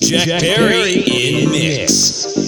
Jack, Jack Perry in mix. thing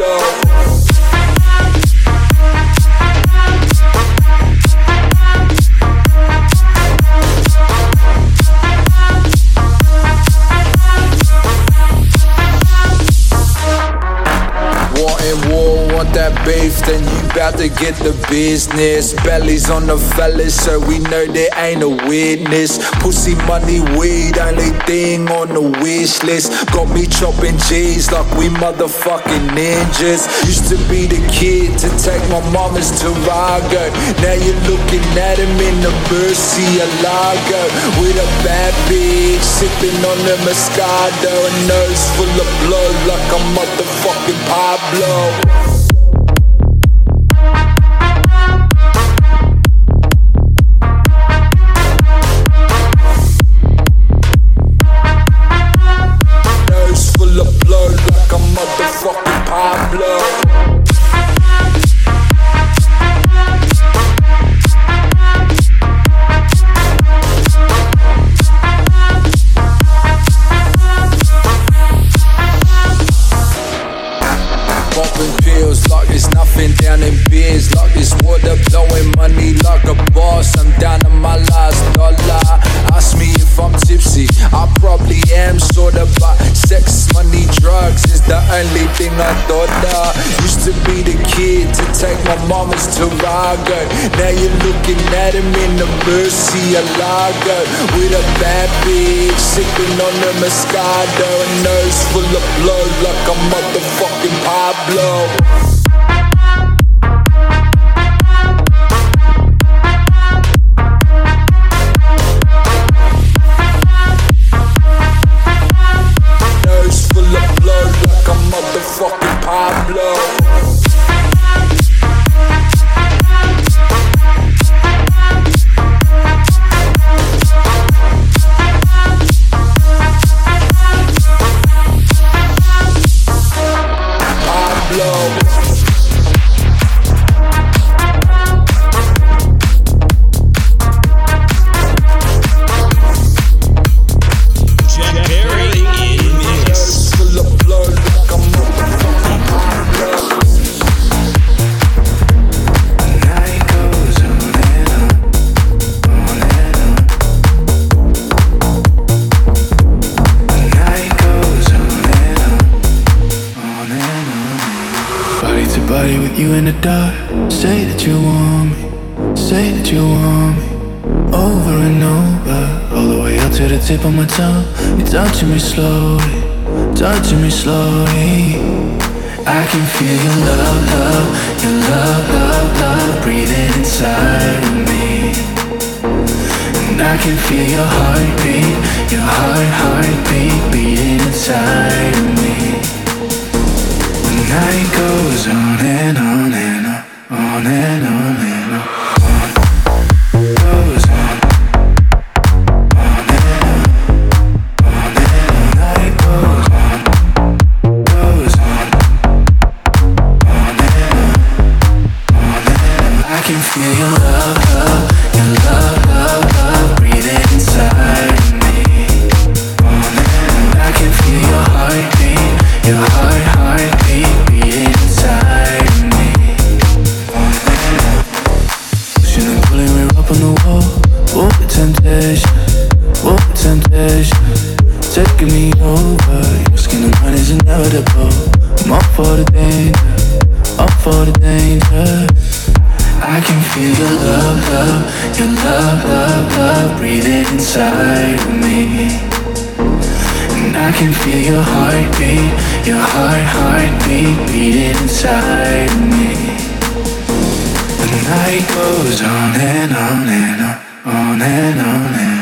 then to get the business. Bellies on the fellas, so we know there ain't a witness. Pussy money, weed, only thing on the wish list. Got me chopping G's like we motherfucking ninjas. Used to be the kid to take my mama's Tarago. Now you're looking at him in the Murcielago. With a bad bitch, sipping on the Moscato. A nose full of blood like a motherfucking Pablo. Now you're looking at him in the Murcielago With a bad bitch sipping on the Moscato. A nose full of blood like a motherfucking Pablo for the danger, all for the danger. I can feel your love, love, your love, love, love breathing inside of me. And I can feel your heartbeat, your heart, heartbeat beating inside of me. The night goes on and on and on, on and on and on.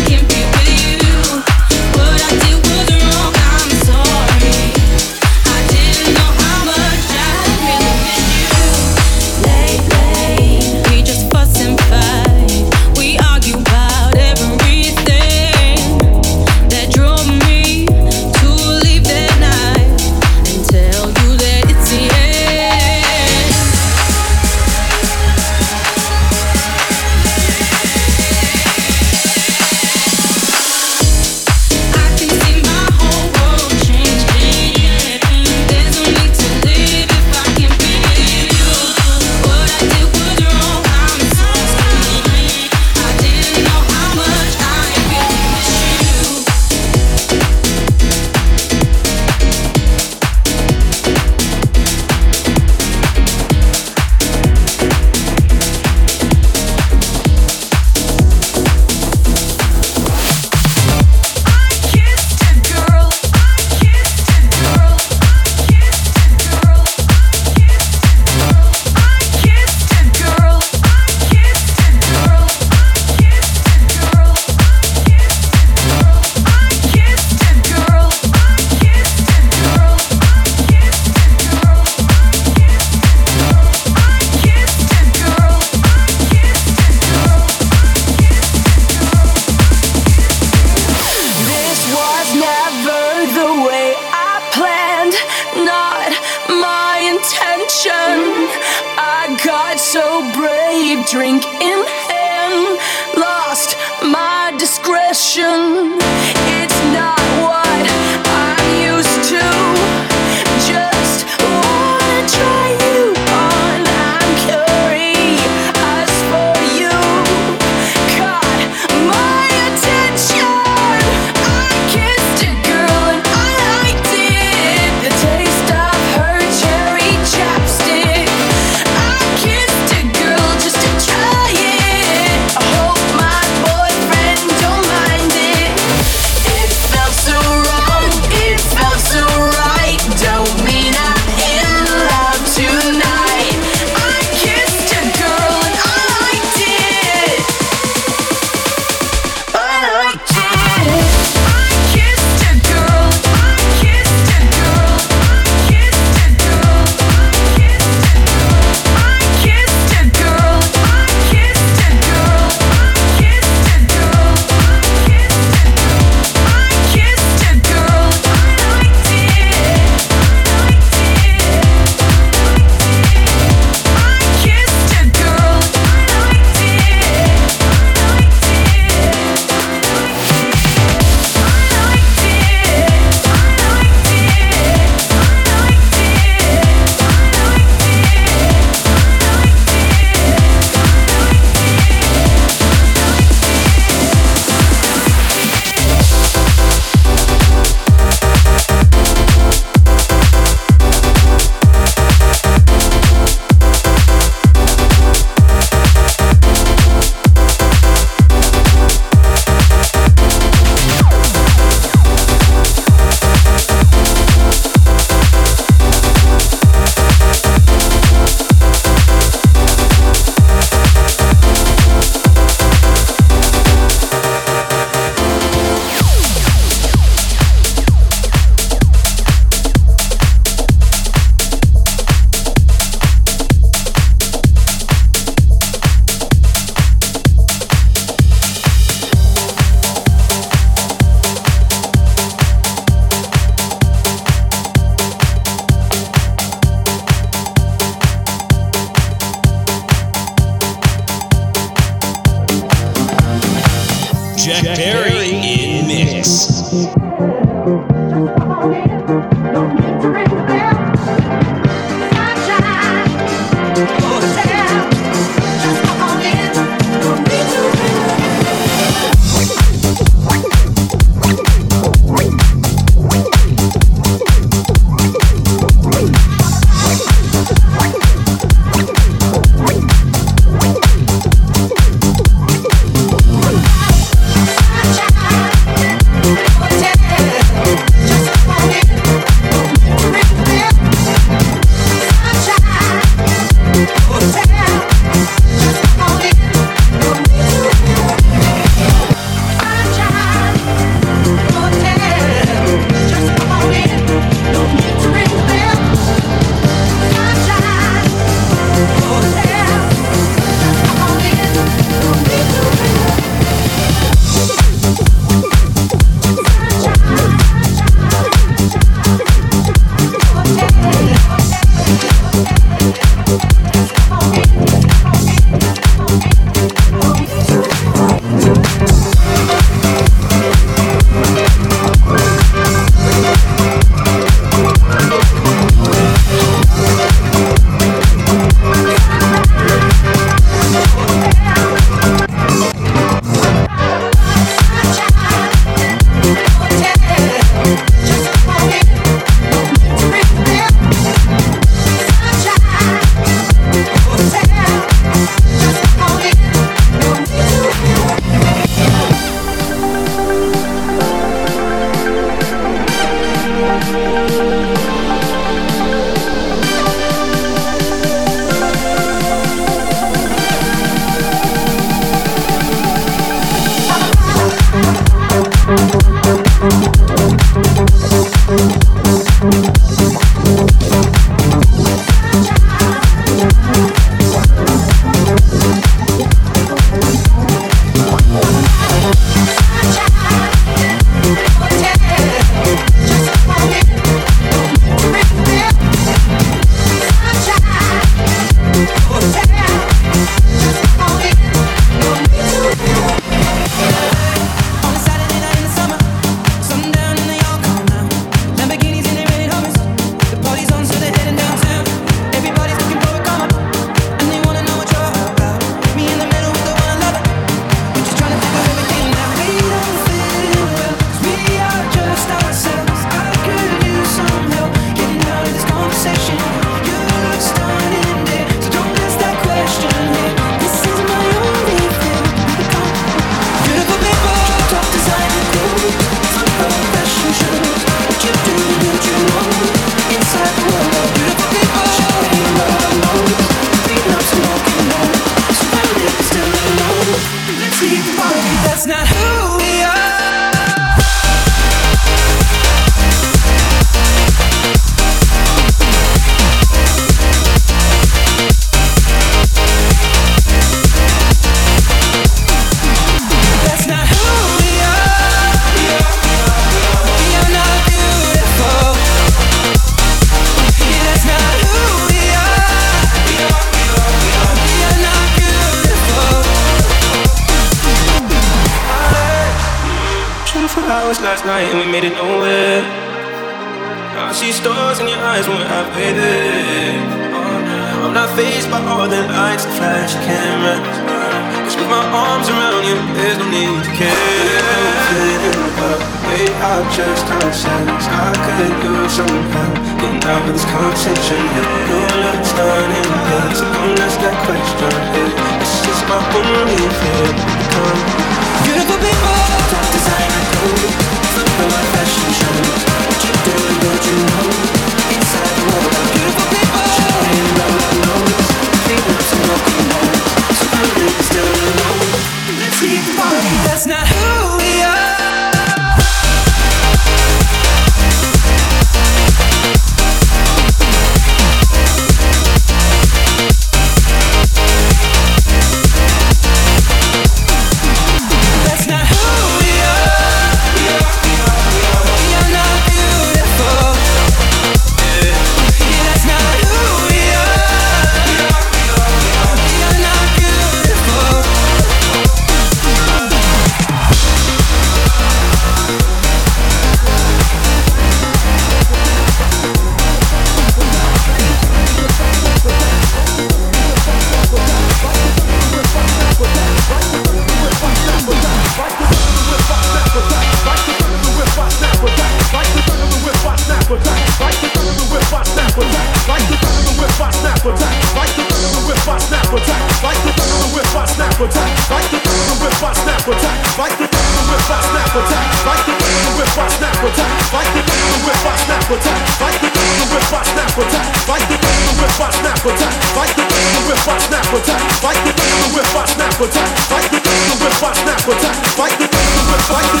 appetite, fight the with fast appetite, fight the with fight the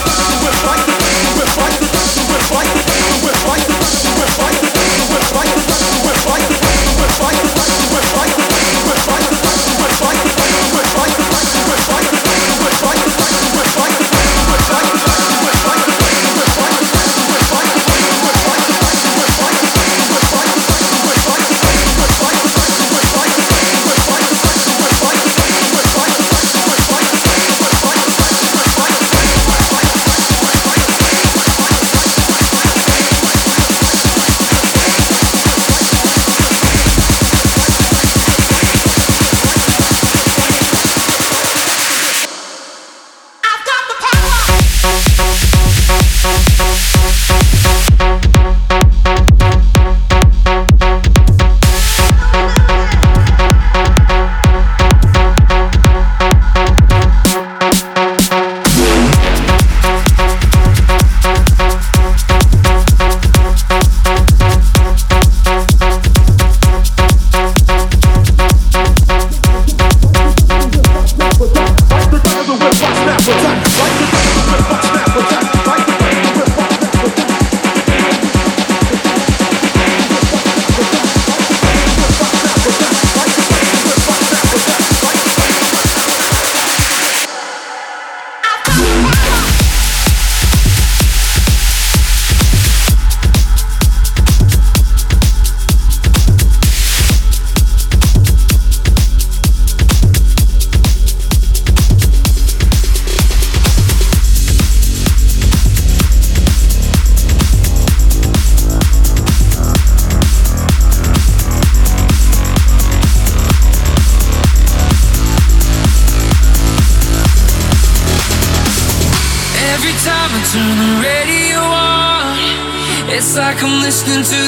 Listen to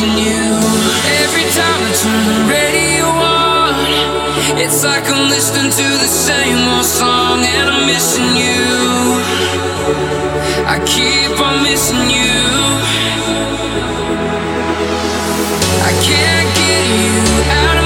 missing you. Every time I turn the radio on, it's like I'm listening to the same old song, and I'm missing you. I keep on missing you. I can't get you out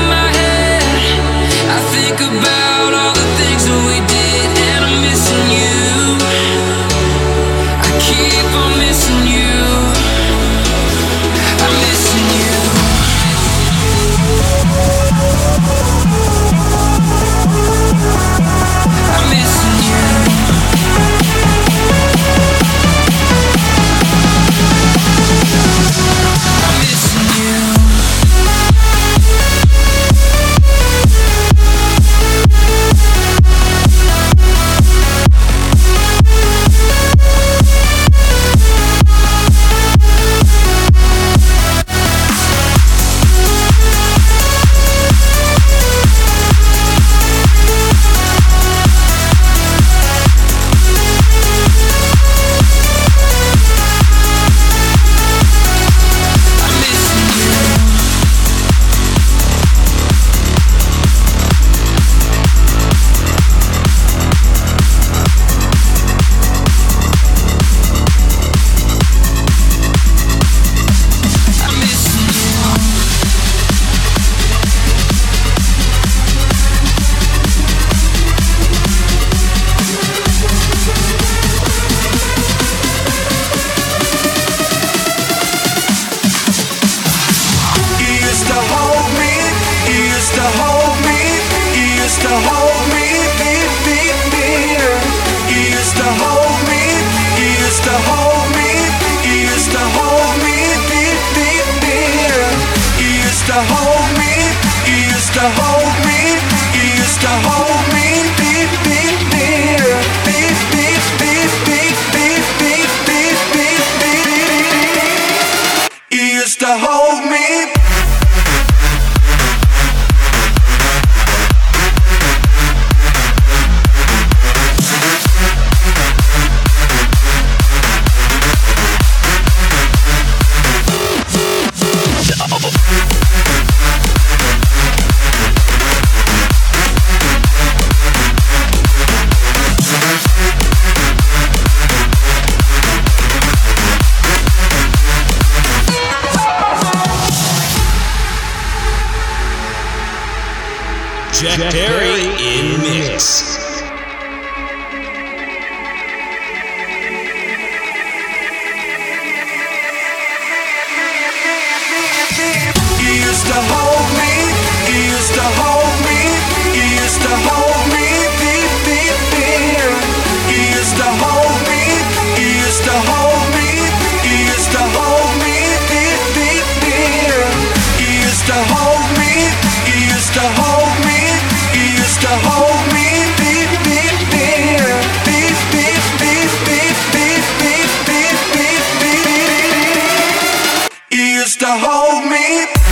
hold me.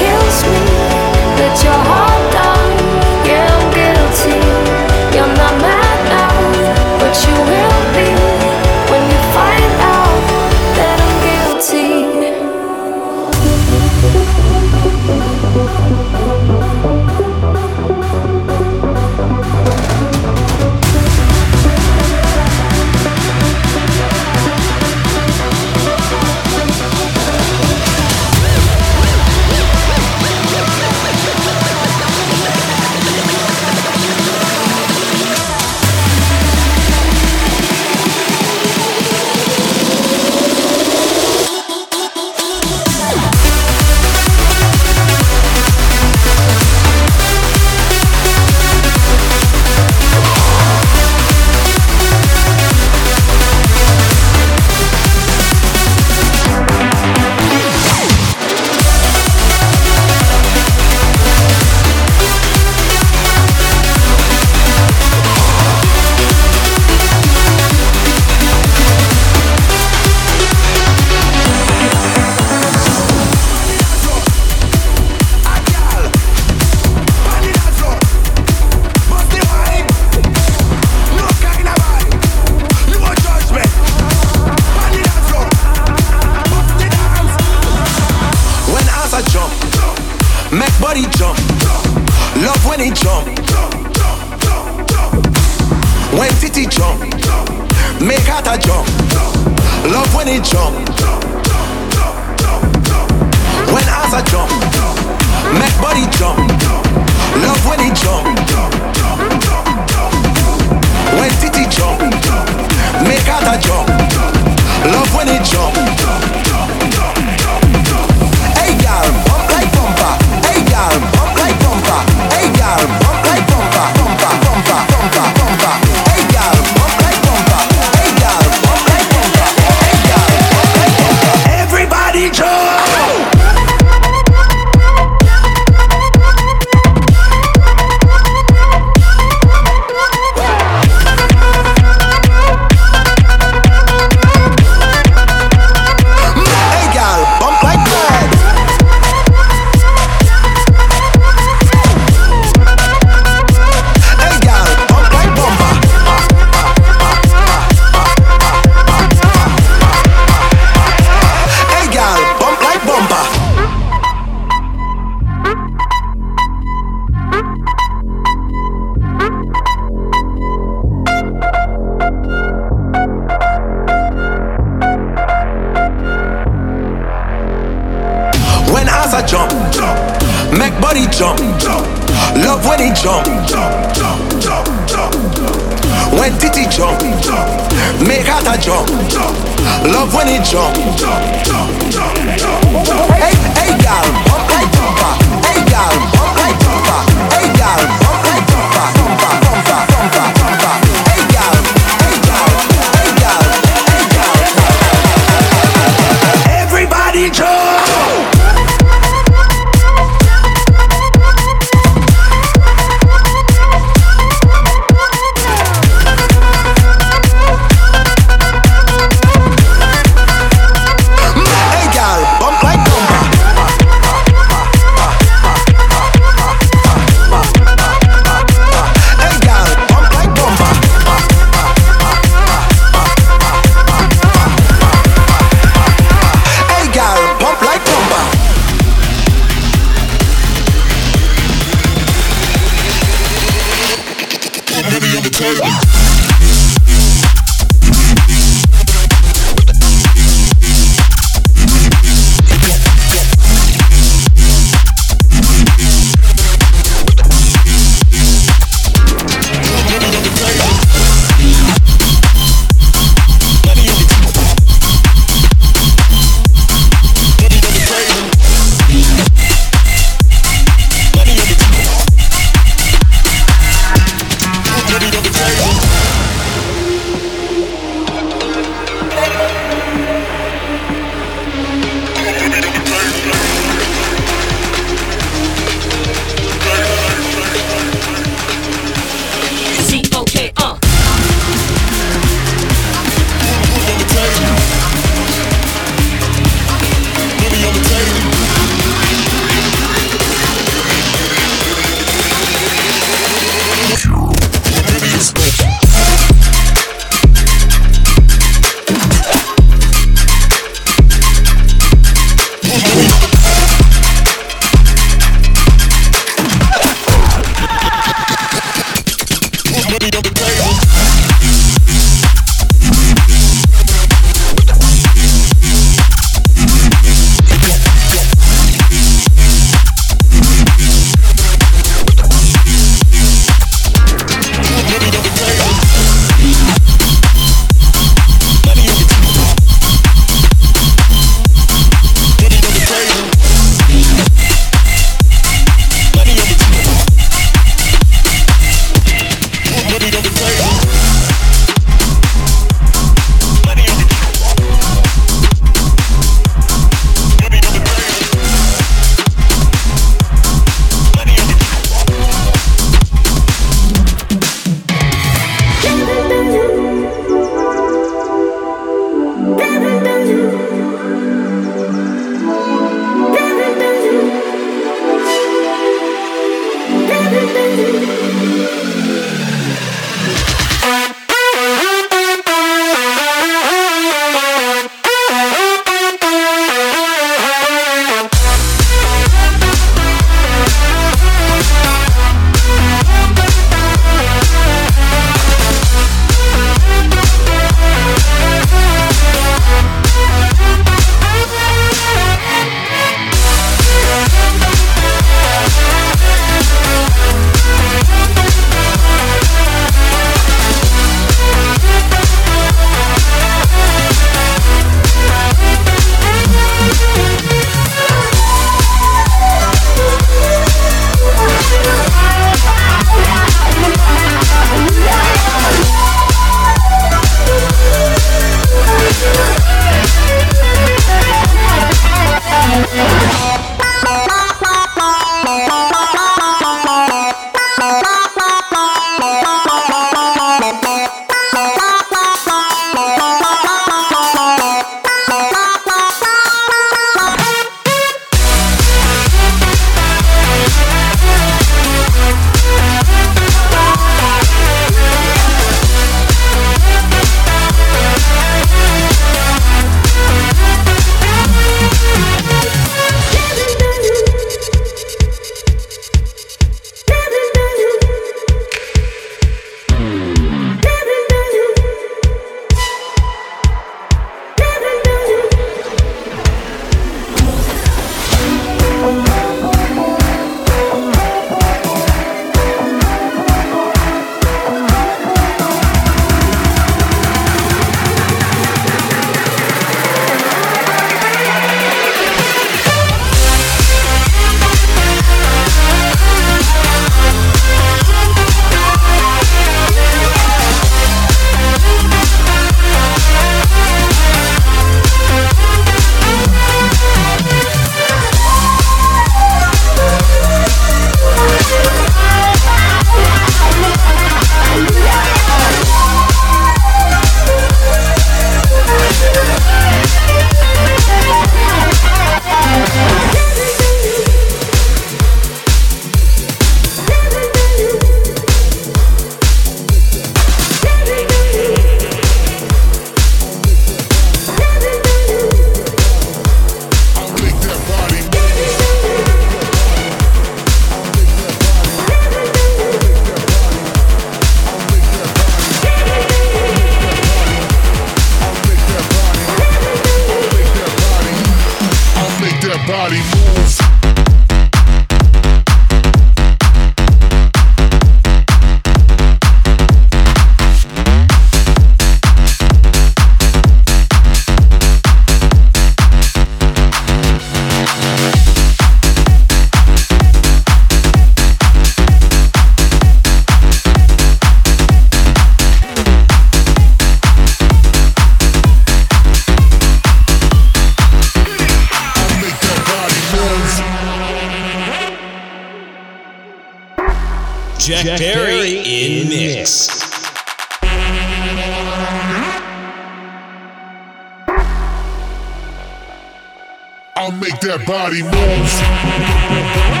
I'll make that body move.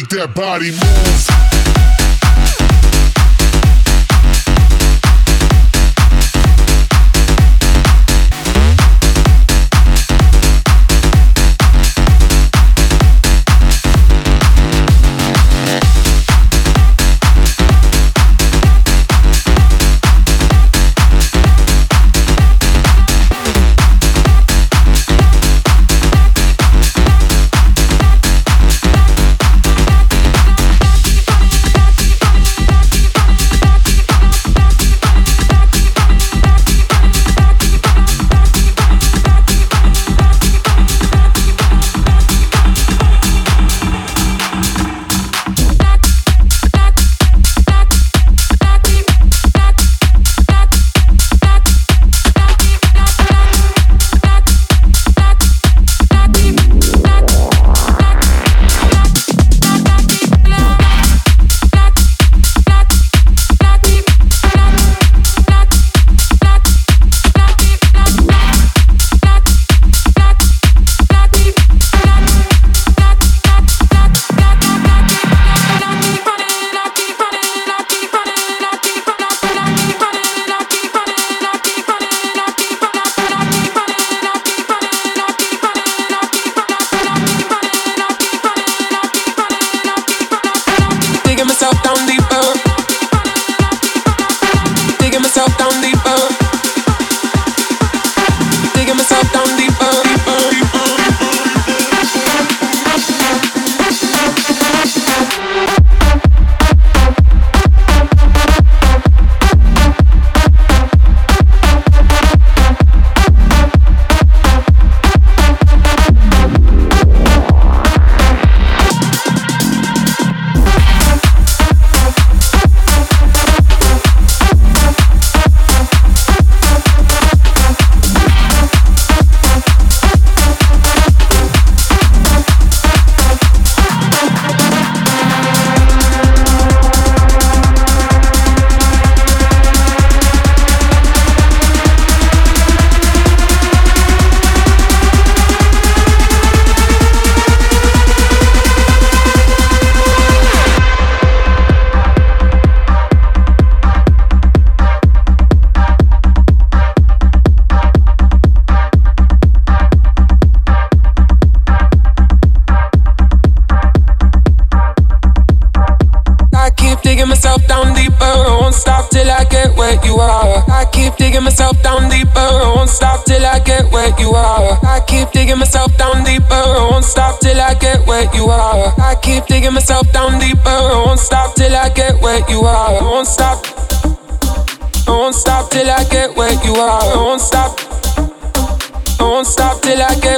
Make that body move.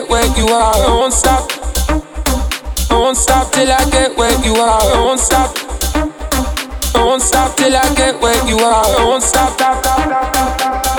get where you are. I won't stop. I won't stop till I get where you are. I won't stop. I won't stop till I get where you are. I won't stop. stop, stop, stop, stop, stop.